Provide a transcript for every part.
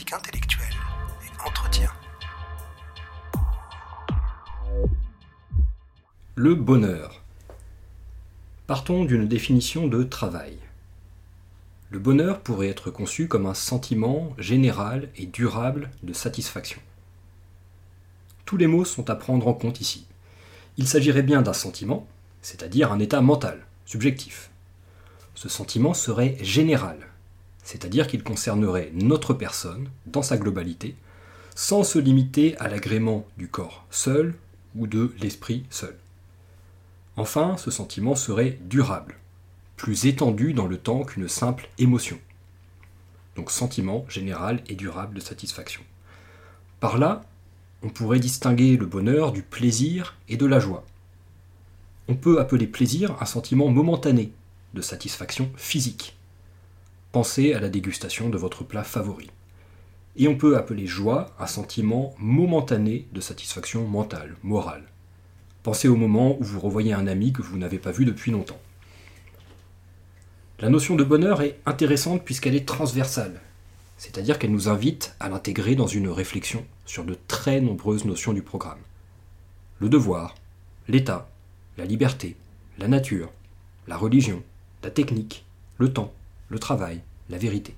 et entretien. Le bonheur. Partons d'une définition de travail. Le bonheur pourrait être conçu comme un sentiment général et durable de satisfaction. Tous les mots sont à prendre en compte ici. Il s'agirait bien d'un sentiment, c'est-à-dire un état mental, subjectif. Ce sentiment serait général, c'est-à-dire qu'il concernerait notre personne dans sa globalité, sans se limiter à l'agrément du corps seul ou de l'esprit seul. Enfin, ce sentiment serait durable, plus étendu dans le temps qu'une simple émotion. Donc sentiment général et durable de satisfaction. Par là, on pourrait distinguer le bonheur du plaisir et de la joie. On peut appeler plaisir un sentiment momentané de satisfaction physique. Pensez à la dégustation de votre plat favori. Et on peut appeler joie un sentiment momentané de satisfaction mentale, morale. Pensez au moment où vous revoyez un ami que vous n'avez pas vu depuis longtemps. La notion de bonheur est intéressante puisqu'elle est transversale, c'est-à-dire qu'elle nous invite à l'intégrer dans une réflexion sur de très nombreuses notions du programme. Le devoir, l'état, la liberté, la nature, la religion, la technique, le temps, le travail, la vérité.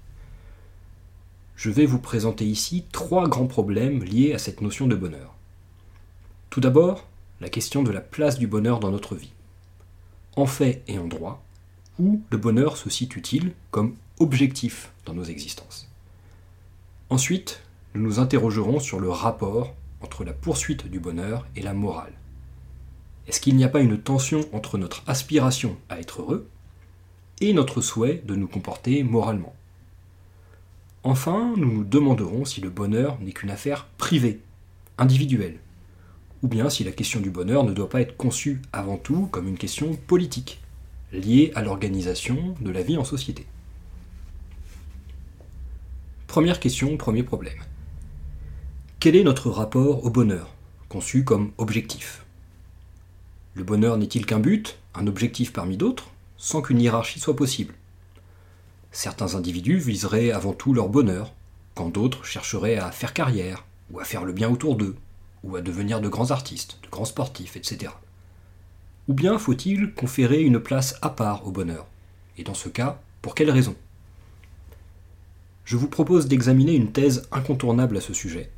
Je vais vous présenter ici trois grands problèmes liés à cette notion de bonheur. Tout d'abord, la question de la place du bonheur dans notre vie. En fait et en droit, où le bonheur se situe-t-il comme objectif dans nos existences? Ensuite, nous nous interrogerons sur le rapport entre la poursuite du bonheur et la morale. Est-ce qu'il n'y a pas une tension entre notre aspiration à être heureux et notre souhait de nous comporter moralement Enfin, nous nous demanderons si le bonheur n'est qu'une affaire privée, individuelle, ou bien si la question du bonheur ne doit pas être conçue avant tout comme une question politique, liée à l'organisation de la vie en société. Première question, premier problème. Quel est notre rapport au bonheur, conçu comme objectif? Le bonheur n'est-il qu'un but, un objectif parmi d'autres, sans qu'une hiérarchie soit possible Certains individus viseraient avant tout leur bonheur, quand d'autres chercheraient à faire carrière, ou à faire le bien autour d'eux, ou à devenir de grands artistes, de grands sportifs, etc. Ou bien faut-il conférer une place à part au bonheur? Et dans ce cas, pour quelles raisons Je vous propose d'examiner une thèse incontournable à ce sujet.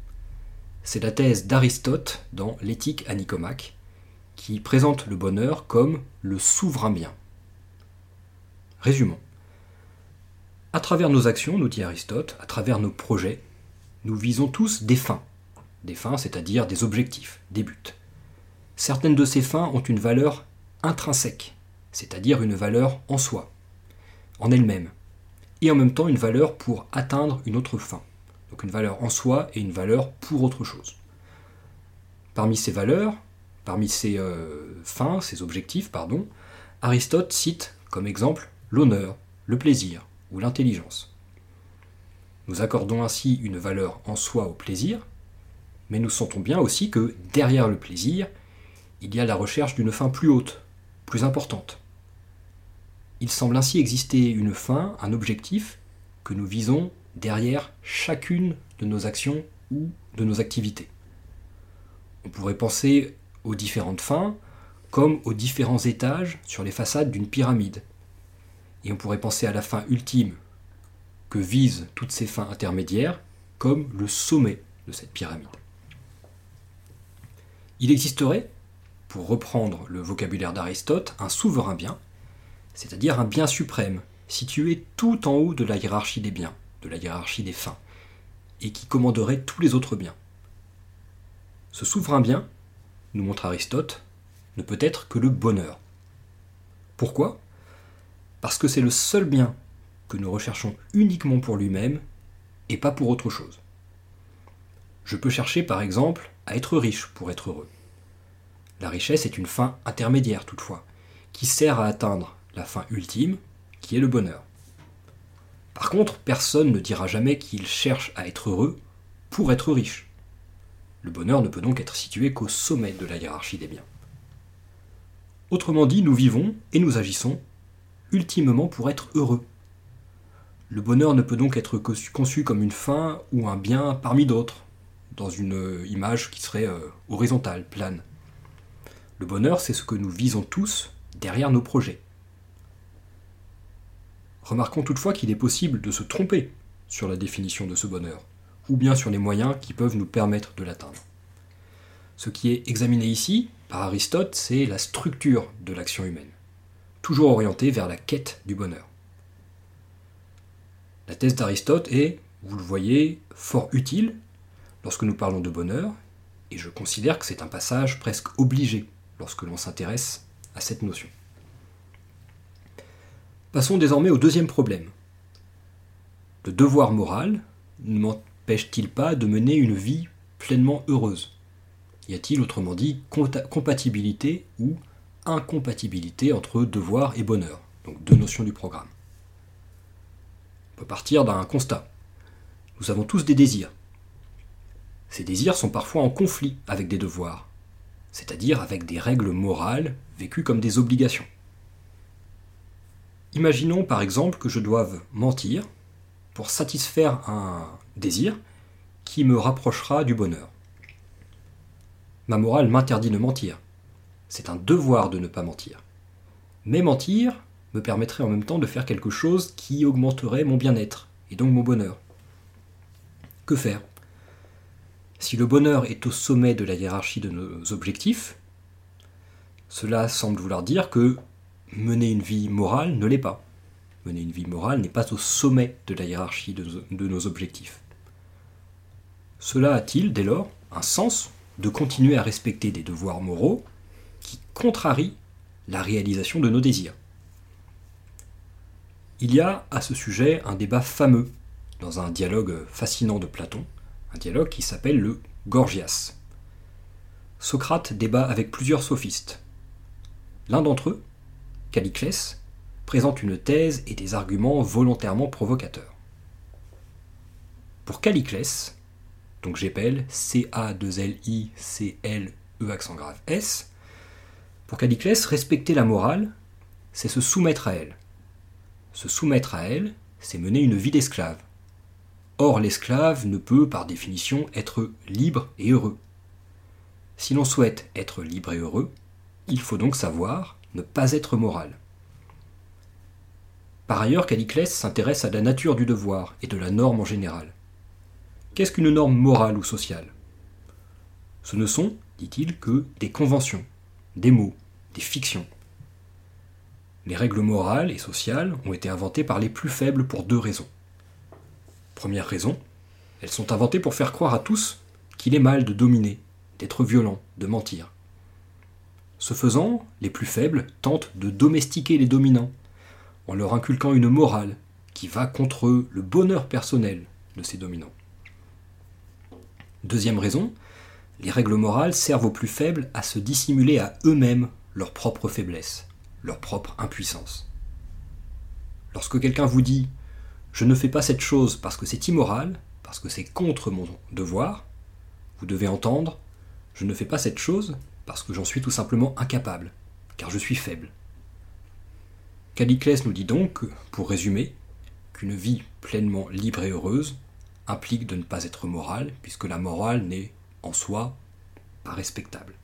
C'est la thèse d'Aristote dans L'éthique à qui présente le bonheur comme le souverain bien. Résumons. À travers nos actions, nous dit Aristote, à travers nos projets, nous visons tous des fins, des fins, c'est-à-dire des objectifs, des buts. Certaines de ces fins ont une valeur intrinsèque, c'est-à-dire une valeur en soi, en elle-même, et en même temps une valeur pour atteindre une autre fin. Donc une valeur en soi et une valeur pour autre chose. Parmi ces valeurs, parmi ces euh, fins, ces objectifs, pardon, Aristote cite comme exemple l'honneur, le plaisir ou l'intelligence. Nous accordons ainsi une valeur en soi au plaisir, mais nous sentons bien aussi que derrière le plaisir, il y a la recherche d'une fin plus haute, plus importante. Il semble ainsi exister une fin, un objectif, que nous visons derrière chacune de nos actions ou de nos activités. On pourrait penser aux différentes fins comme aux différents étages sur les façades d'une pyramide. Et on pourrait penser à la fin ultime que visent toutes ces fins intermédiaires comme le sommet de cette pyramide. Il existerait, pour reprendre le vocabulaire d'Aristote, un souverain bien, c'est-à-dire un bien suprême, situé tout en haut de la hiérarchie des biens, de la hiérarchie des fins, et qui commanderait tous les autres biens. Ce souverain bien, nous montre Aristote, ne peut être que le bonheur. Pourquoi? Parce que c'est le seul bien que nous recherchons uniquement pour lui-même et pas pour autre chose. Je peux chercher par exemple à être riche pour être heureux. La richesse est une fin intermédiaire toutefois, qui sert à atteindre la fin ultime, qui est le bonheur. Par contre, personne ne dira jamais qu'il cherche à être heureux pour être riche. Le bonheur ne peut donc être situé qu'au sommet de la hiérarchie des biens. Autrement dit, nous vivons et nous agissons ultimement pour être heureux. Le bonheur ne peut donc être conçu comme une fin ou un bien parmi d'autres, dans une image qui serait euh, horizontale, plane. Le bonheur, c'est ce que nous visons tous derrière nos projets. Remarquons toutefois qu'il est possible de se tromper sur la définition de ce bonheur, ou bien sur les moyens qui peuvent nous permettre de l'atteindre. Ce qui est examiné ici par Aristote, c'est la structure de l'action humaine, toujours orientée vers la quête du bonheur. La thèse d'Aristote est, vous le voyez, fort utile lorsque nous parlons de bonheur, et je considère que c'est un passage presque obligé lorsque l'on s'intéresse à cette notion. Passons désormais au deuxième problème. Le devoir moral ne m'empêche-t-il pas de mener une vie pleinement heureuse? Y a-t-il autrement dit compatibilité ou incompatibilité entre devoir et bonheur Donc deux notions du programme. On peut partir d'un constat. Nous avons tous des désirs. Ces désirs sont parfois en conflit avec des devoirs, c'est-à-dire avec des règles morales vécues comme des obligations. Imaginons par exemple que je doive mentir pour satisfaire un désir qui me rapprochera du bonheur. Ma morale m'interdit de mentir. C'est un devoir de ne pas mentir. Mais mentir me permettrait en même temps de faire quelque chose qui augmenterait mon bien-être et donc mon bonheur. Que faire? Si le bonheur est au sommet de la hiérarchie de nos objectifs, cela semble vouloir dire que mener une vie morale ne l'est pas. Mener une vie morale n'est pas au sommet de la hiérarchie de, nos objectifs. Cela a-t-il, dès lors, un sens de continuer à respecter des devoirs moraux qui contrarient la réalisation de nos désirs Il y a à ce sujet un débat fameux dans un dialogue fascinant de Platon, un dialogue qui s'appelle le Gorgias. Socrate débat avec plusieurs sophistes. L'un d'entre eux, Caliclès, présente une thèse et des arguments volontairement provocateurs. Pour Caliclès, donc j'appelle C-A-2-L-I-C-L-E accent grave S, pour Caliclès, respecter la morale, c'est se soumettre à elle. Se soumettre à elle, c'est mener une vie d'esclave. Or, l'esclave ne peut, par définition, être libre et heureux. Si l'on souhaite être libre et heureux, il faut donc savoir ne pas être moral. Par ailleurs, Caliclès s'intéresse à la nature du devoir et de la norme en général. Qu'est-ce qu'une norme morale ou sociale? Ce ne sont, dit-il, que des conventions, des mots, des fictions. Les règles morales et sociales ont été inventées par les plus faibles pour deux raisons. Première raison, elles sont inventées pour faire croire à tous qu'il est mal de dominer, d'être violent, de mentir. Ce faisant, les plus faibles tentent de domestiquer les dominants, en leur inculquant une morale qui va contre le bonheur personnel de ces dominants. Deuxième raison, les règles morales servent aux plus faibles à se dissimuler à eux-mêmes leur propre faiblesse, leur propre impuissance. Lorsque quelqu'un vous dit je ne fais pas cette chose parce que c'est immoral, parce que c'est contre mon devoir, vous devez entendre, je ne fais pas cette chose parce que j'en suis tout simplement incapable, car je suis faible. Caliclès nous dit donc, pour résumer, qu'une vie pleinement libre et heureuse implique de ne pas être morale, puisque la morale n'est en soi pas respectable.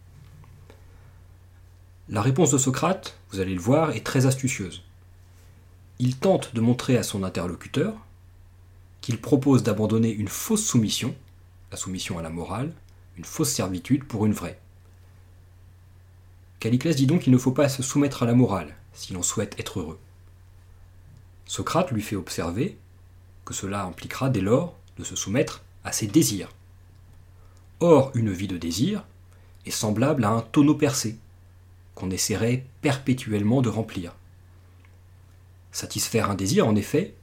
La réponse de Socrate, vous allez le voir, est très astucieuse il tente de montrer à son interlocuteur qu'il propose d'abandonner une fausse soumission, la soumission à la morale, une fausse servitude pour une vraie. Caliclès dit donc qu'il ne faut pas se soumettre à la morale si l'on souhaite être heureux. Socrate lui fait observer que cela impliquera dès lors de se soumettre à ses désirs. Or, une vie de désir est semblable à un tonneau percé qu'on essaierait perpétuellement de remplir. Satisfaire un désir, en effet,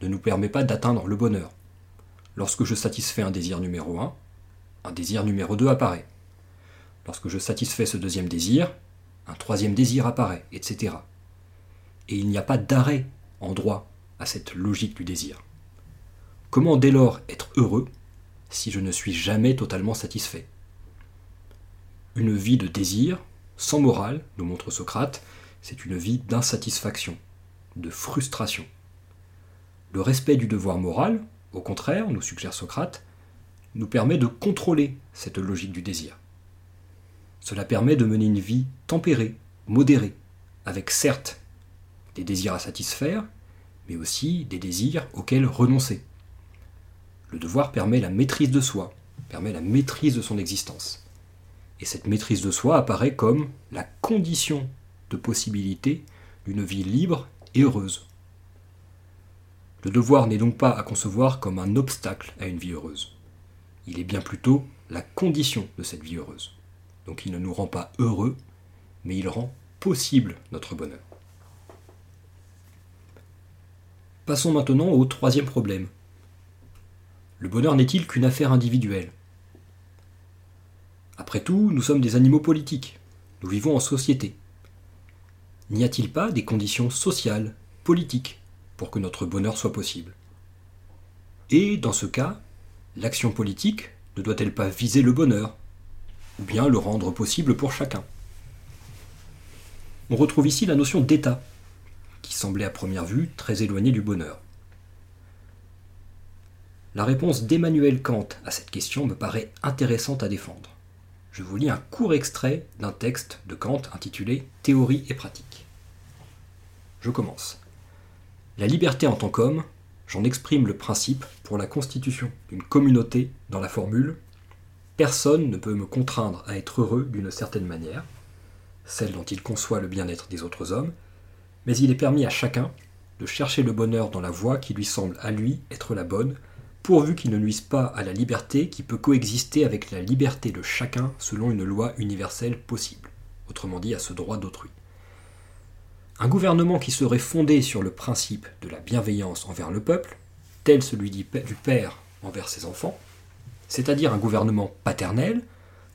ne nous permet pas d'atteindre le bonheur. Lorsque je satisfais un désir numéro 1, un désir numéro 2 apparaît. Lorsque je satisfais ce deuxième désir, un troisième désir apparaît, etc. Et il n'y a pas d'arrêt en droit à cette logique du désir. Comment dès lors être heureux si je ne suis jamais totalement satisfait Une vie de désir, sans morale, nous montre Socrate, c'est une vie d'insatisfaction, de frustration. Le respect du devoir moral, au contraire, nous suggère Socrate, nous permet de contrôler cette logique du désir. Cela permet de mener une vie tempérée, modérée, avec certes des désirs à satisfaire, mais aussi des désirs auxquels renoncer. Le devoir permet la maîtrise de soi, permet la maîtrise de son existence. Et cette maîtrise de soi apparaît comme la condition de possibilité d'une vie libre et heureuse. Le devoir n'est donc pas à concevoir comme un obstacle à une vie heureuse. Il est bien plutôt la condition de cette vie heureuse. Donc il ne nous rend pas heureux, mais il rend possible notre bonheur. Passons maintenant au troisième problème. Le bonheur n'est-il qu'une affaire individuelle? Après tout, nous sommes des animaux politiques. Nous vivons en société. N'y a-t-il pas des conditions sociales, politiques, pour que notre bonheur soit possible? Et dans ce cas, l'action politique ne doit-elle pas viser le bonheur, ou bien le rendre possible pour chacun? On retrouve ici la notion d'État, qui semblait à première vue très éloignée du bonheur. La réponse d'Emmanuel Kant à cette question me paraît intéressante à défendre. Je vous lis un court extrait d'un texte de Kant intitulé Théorie et pratique. Je commence. La liberté en tant qu'homme, j'en exprime le principe pour la constitution d'une communauté dans la formule Personne ne peut me contraindre à être heureux d'une certaine manière, celle dont il conçoit le bien-être des autres hommes, mais il est permis à chacun de chercher le bonheur dans la voie qui lui semble à lui être la bonne, pourvu qu'il ne nuise pas à la liberté qui peut coexister avec la liberté de chacun selon une loi universelle possible, autrement dit à ce droit d'autrui. Un gouvernement qui serait fondé sur le principe de la bienveillance envers le peuple, tel celui du père envers ses enfants, c'est-à-dire un gouvernement paternel,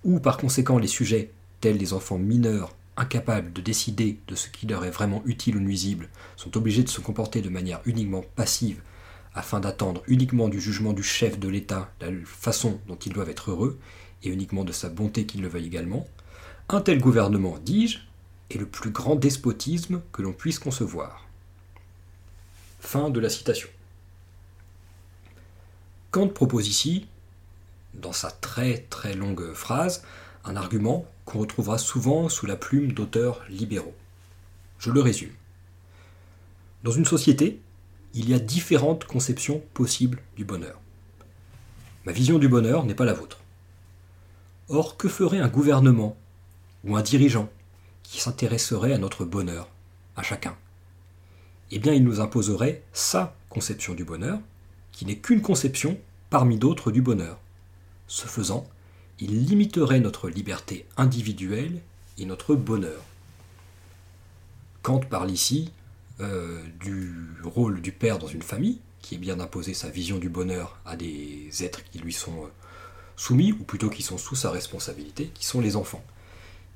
où par conséquent les sujets, tels les enfants mineurs, incapables de décider de ce qui leur est vraiment utile ou nuisible, sont obligés de se comporter de manière uniquement passive, afin d'attendre uniquement du jugement du chef de l'État la façon dont ils doivent être heureux, et uniquement de sa bonté qu'ils le veuillent également, un tel gouvernement, dis-je, est le plus grand despotisme que l'on puisse concevoir. Fin de la citation. Kant propose ici, dans sa très très longue phrase, un argument qu'on retrouvera souvent sous la plume d'auteurs libéraux. Je le résume. Dans une société, il y a différentes conceptions possibles du bonheur. Ma vision du bonheur n'est pas la vôtre. Or, que ferait un gouvernement ou un dirigeant qui s'intéresserait à notre bonheur, à chacun? Eh bien, il nous imposerait sa conception du bonheur, qui n'est qu'une conception parmi d'autres du bonheur. Ce faisant, il limiterait notre liberté individuelle et notre bonheur. Kant parle ici euh, du rôle du père dans une famille, qui est bien d'imposer sa vision du bonheur à des êtres qui lui sont euh, soumis, ou plutôt qui sont sous sa responsabilité, qui sont les enfants.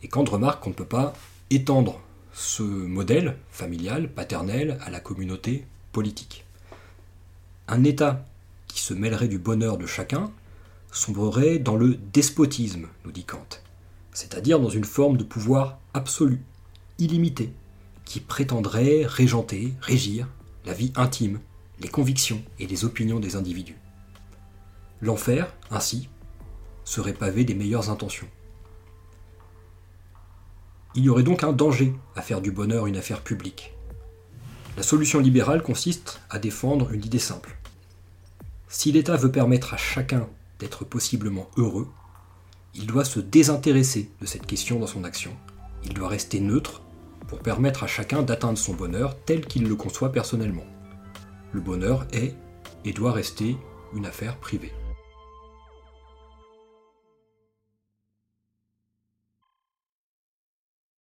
Et Kant remarque qu'on ne peut pas étendre ce modèle familial, paternel, à la communauté politique. Un État qui se mêlerait du bonheur de chacun sombrerait dans le despotisme, nous dit Kant, c'est-à-dire dans une forme de pouvoir absolu, illimité, qui prétendrait régenter, régir la vie intime, les convictions et les opinions des individus. L'enfer, ainsi, serait pavé des meilleures intentions. Il y aurait donc un danger à faire du bonheur une affaire publique. La solution libérale consiste à défendre une idée simple. Si l'État veut permettre à chacun d'être possiblement heureux, il doit se désintéresser de cette question dans son action. Il doit rester neutre permettre à chacun d'atteindre son bonheur tel qu'il le conçoit personnellement. Le bonheur est et doit rester une affaire privée.